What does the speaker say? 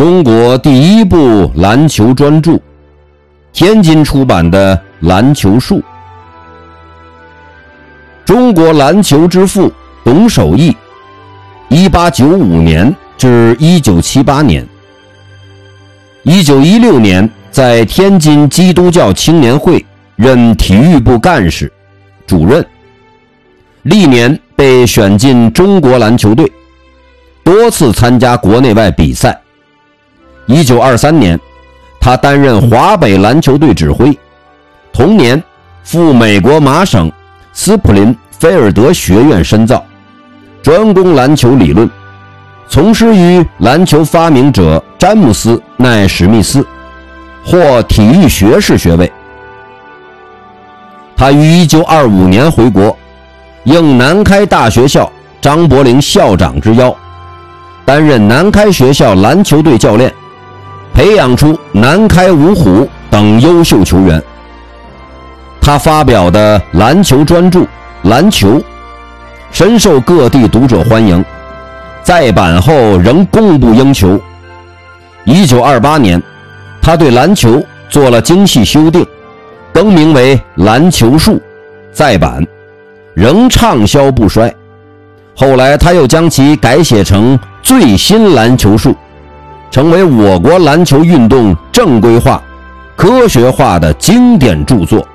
中国第一部篮球专著，天津出版的《篮球术》。中国篮球之父董守义，一八九五年至一九七八年，一九一六年在天津基督教青年会任体育部干事、主任，历年被选进中国篮球队，多次参加国内外比赛。一九二三年，他担任华北篮球队指挥，同年赴美国麻省。斯普林菲尔德学院深造，专攻篮球理论，从师于篮球发明者詹姆斯·奈史密斯，获体育学士学位。他于1925年回国，应南开大学校张伯苓校长之邀，担任南开学校篮球队教练，培养出南开五虎等优秀球员。他发表的篮球专著《篮球》深受各地读者欢迎，再版后仍供不应求。一九二八年，他对篮球做了精细修订，更名为《篮球术》，再版，仍畅销不衰。后来他又将其改写成《最新篮球术》，成为我国篮球运动正规化、科学化的经典著作。